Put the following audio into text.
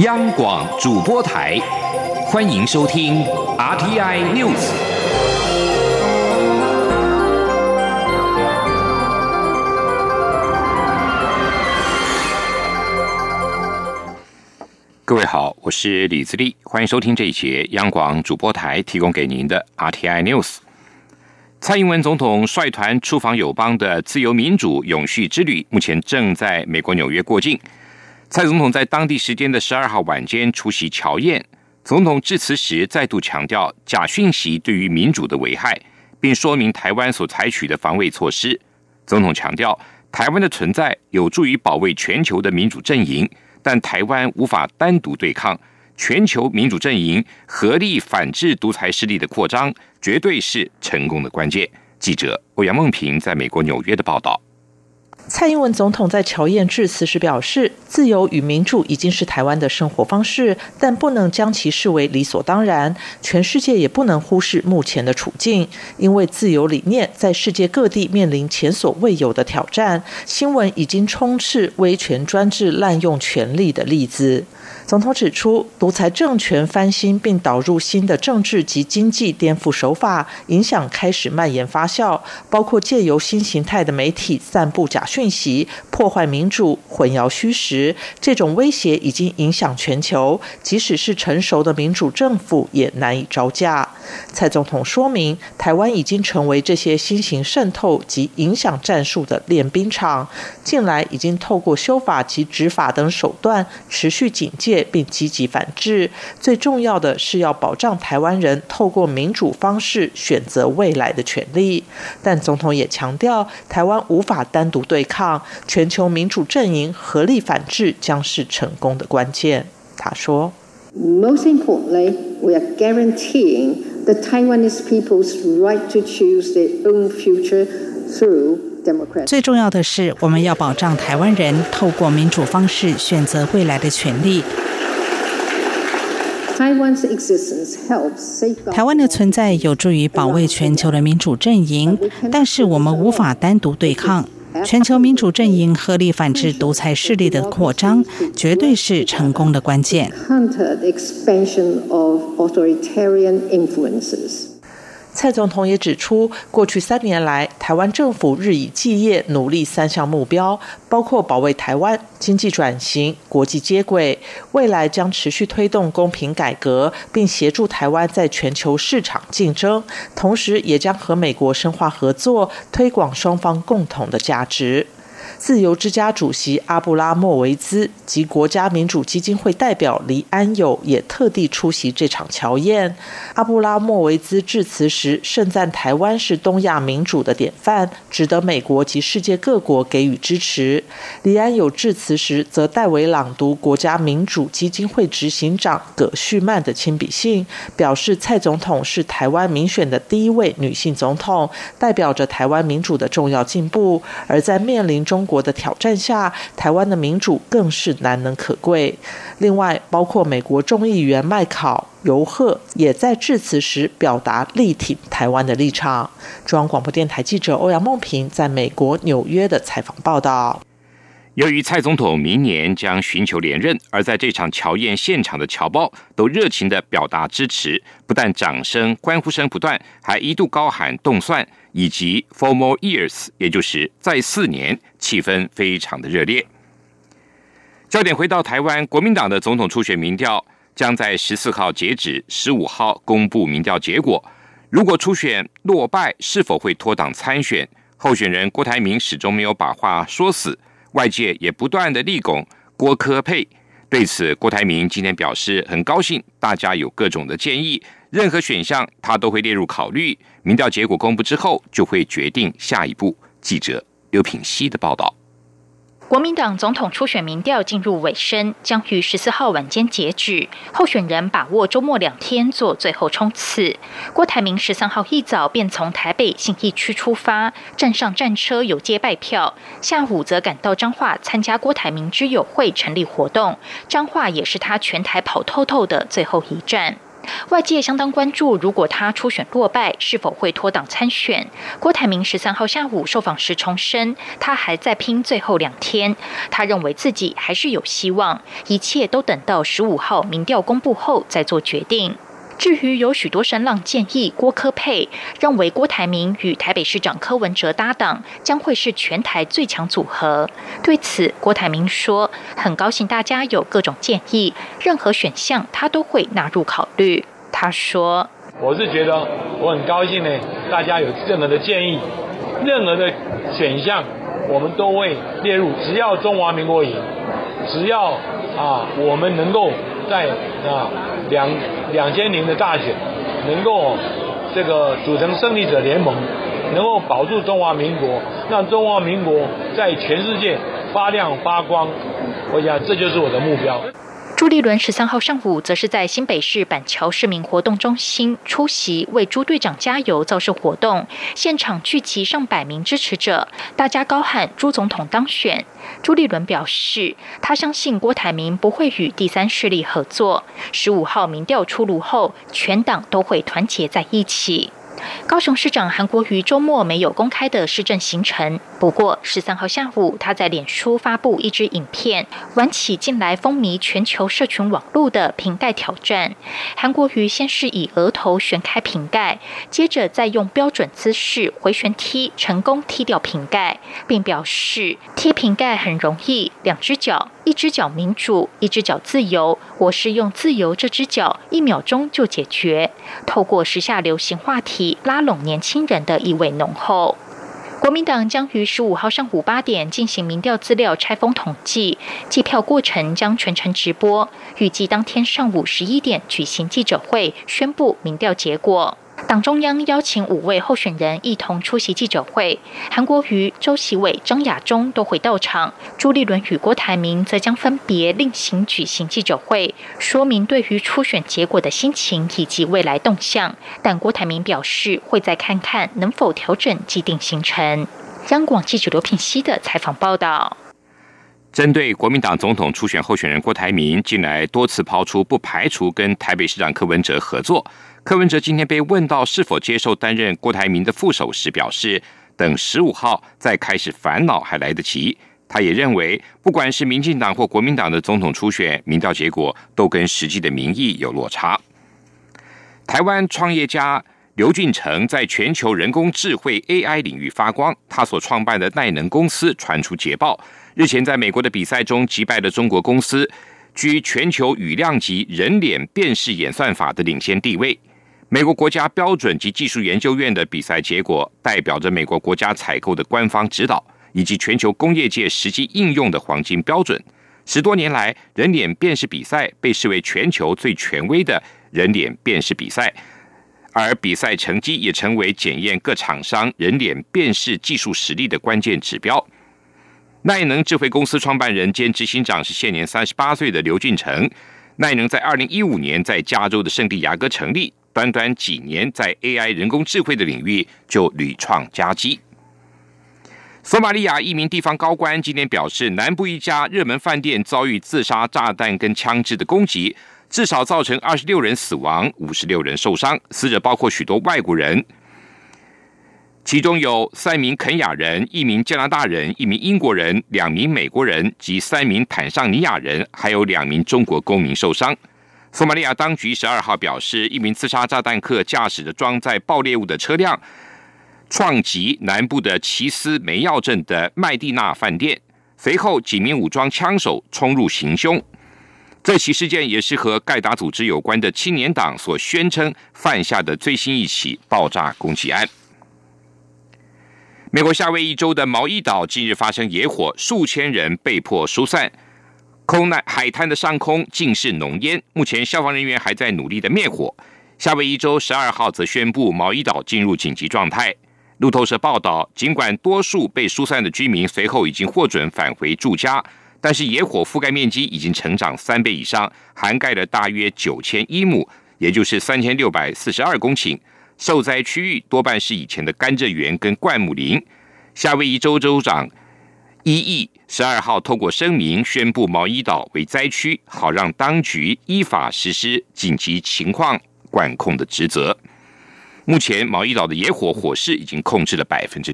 央广主播台，欢迎收听 RTI News。各位好，我是李自立，欢迎收听这一节央广主播台提供给您的 RTI News。蔡英文总统率团出访友邦的自由民主永续之旅，目前正在美国纽约过境。蔡总统在当地时间的十二号晚间出席乔宴，总统致辞时再度强调假讯息对于民主的危害，并说明台湾所采取的防卫措施。总统强调，台湾的存在有助于保卫全球的民主阵营，但台湾无法单独对抗全球民主阵营合力反制独裁势力的扩张，绝对是成功的关键。记者欧阳梦平在美国纽约的报道。蔡英文总统在乔燕致辞时表示：“自由与民主已经是台湾的生活方式，但不能将其视为理所当然。全世界也不能忽视目前的处境，因为自由理念在世界各地面临前所未有的挑战。新闻已经充斥威权专制滥用权力的例子。”总统指出，独裁政权翻新并导入新的政治及经济颠覆手法，影响开始蔓延发酵，包括借由新形态的媒体散布假讯讯息、破坏民主、混淆虚实。这种威胁已经影响全球，即使是成熟的民主政府也难以招架。蔡总统说明，台湾已经成为这些新型渗透及影响战术的练兵场，近来已经透过修法及执法等手段持续警戒。并积极反制。最重要的是要保障台湾人透过民主方式选择未来的权利。但总统也强调，台湾无法单独对抗全球民主阵营，合力反制将是成功的关键。他说：“Most importantly, we are guaranteeing the Taiwanese people's right to choose their own future through.” 最重要的是，我们要保障台湾人透过民主方式选择未来的权利。台湾的存在有助于保卫全球的民主阵营，但是我们无法单独对抗全球民主阵营合力反制独裁势力的扩张，绝对是成功的关键。蔡总统也指出，过去三年来，台湾政府日以继夜努力三项目标，包括保卫台湾、经济转型、国际接轨。未来将持续推动公平改革，并协助台湾在全球市场竞争，同时也将和美国深化合作，推广双方共同的价值。自由之家主席阿布拉莫维兹及国家民主基金会代表黎安友也特地出席这场乔宴。阿布拉莫维兹致辞时盛赞台湾是东亚民主的典范，值得美国及世界各国给予支持。黎安友致辞时则代为朗读国家民主基金会执行长葛旭曼的亲笔信，表示蔡总统是台湾民选的第一位女性总统，代表着台湾民主的重要进步。而在面临中国的挑战下，台湾的民主更是难能可贵。另外，包括美国众议员麦考尤赫也在致辞时表达力挺台湾的立场。中央广播电台记者欧阳梦平在美国纽约的采访报道。由于蔡总统明年将寻求连任，而在这场乔宴现场的侨胞都热情的表达支持，不但掌声、欢呼声不断，还一度高喊“动算”以及 “for more years”，也就是再四年，气氛非常的热烈。焦点回到台湾，国民党的总统初选民调将在十四号截止，十五号公布民调结果。如果初选落败，是否会脱党参选？候选人郭台铭始终没有把话说死。外界也不断的力拱郭科佩，对此郭台铭今天表示很高兴，大家有各种的建议，任何选项他都会列入考虑。民调结果公布之后，就会决定下一步。记者刘品希的报道。国民党总统初选民调进入尾声，将于十四号晚间截止。候选人把握周末两天做最后冲刺。郭台铭十三号一早便从台北信义区出发，站上战车有接拜票。下午则赶到彰化参加郭台铭之友会成立活动。彰化也是他全台跑透透的最后一站。外界相当关注，如果他初选落败，是否会脱党参选？郭台铭十三号下午受访时重申，他还在拼最后两天，他认为自己还是有希望，一切都等到十五号民调公布后再做决定。至于有许多声浪建议郭科配，认为郭台铭与台北市长柯文哲搭档将会是全台最强组合。对此，郭台铭说：“很高兴大家有各种建议，任何选项他都会纳入考虑。”他说：“我是觉得我很高兴呢，大家有任何的建议，任何的选项我们都会列入，只要中华民国赢，只要啊我们能够在啊。”两两千年的大选，能够这个组成胜利者联盟，能够保住中华民国，让中华民国在全世界发亮发光，我想这就是我的目标。朱立伦十三号上午，则是在新北市板桥市民活动中心出席为朱队长加油造势活动，现场聚集上百名支持者，大家高喊“朱总统当选”。朱立伦表示，他相信郭台铭不会与第三势力合作。十五号民调出炉后，全党都会团结在一起。高雄市长韩国瑜周末没有公开的市政行程，不过十三号下午，他在脸书发布一支影片，玩起近来风靡全球社群网络的瓶盖挑战。韩国瑜先是以额头旋开瓶盖，接着再用标准姿势回旋踢，成功踢掉瓶盖，并表示踢瓶盖很容易，两只脚。一只脚民主，一只脚自由。我是用自由这只脚，一秒钟就解决。透过时下流行话题拉拢年轻人的意味浓厚。国民党将于十五号上午八点进行民调资料拆封统计，计票过程将全程直播。预计当天上午十一点举行记者会，宣布民调结果。党中央邀请五位候选人一同出席记者会，韩国瑜、周其伟、张亚中都会到场。朱立伦与郭台铭则将分别另行举行记者会，说明对于初选结果的心情以及未来动向。但郭台铭表示，会再看看能否调整既定行程。央广记者刘品熙的采访报道。针对国民党总统初选候选人郭台铭近来多次抛出不排除跟台北市长柯文哲合作。柯文哲今天被问到是否接受担任郭台铭的副手时，表示等十五号再开始烦恼还来得及。他也认为，不管是民进党或国民党的总统初选民调结果，都跟实际的民意有落差。台湾创业家刘俊成在全球人工智慧 AI 领域发光，他所创办的耐能公司传出捷报，日前在美国的比赛中击败了中国公司，居全球雨量级人脸辨识演算法的领先地位。美国国家标准及技术研究院的比赛结果，代表着美国国家采购的官方指导，以及全球工业界实际应用的黄金标准。十多年来，人脸辨识比赛被视为全球最权威的人脸辨识比赛，而比赛成绩也成为检验各厂商人脸辨识技术实力的关键指标。耐能智慧公司创办人兼执行长是现年三十八岁的刘俊成。耐能在二零一五年在加州的圣地亚哥成立。短短几年，在 AI 人工智慧的领域就屡创佳绩。索马利亚一名地方高官今天表示，南部一家热门饭店遭遇自杀炸弹跟枪支的攻击，至少造成二十六人死亡，五十六人受伤，死者包括许多外国人，其中有三名肯雅人、一名加拿大人、一名英国人、两名美国人及三名坦桑尼亚人，还有两名中国公民受伤。索马利亚当局十二号表示，一名自杀炸弹客驾驶着装载爆裂物的车辆，撞击南部的奇斯梅药镇的麦蒂娜饭店，随后几名武装枪手冲入行凶。这起事件也是和盖达组织有关的青年党所宣称犯下的最新一起爆炸攻击案。美国夏威夷州的毛伊岛近日发生野火，数千人被迫疏散。空难海滩的上空尽是浓烟，目前消防人员还在努力的灭火。夏威夷州十二号则宣布毛伊岛进入紧急状态。路透社报道，尽管多数被疏散的居民随后已经获准返回住家，但是野火覆盖面积已经成长三倍以上，涵盖了大约九千一亩，也就是三千六百四十二公顷。受灾区域多半是以前的甘蔗园跟灌木林。夏威夷州州长。一亿十二号通过声明宣布毛伊岛为灾区，好让当局依法实施紧急情况管控的职责。目前毛伊岛的野火火势已经控制了百分之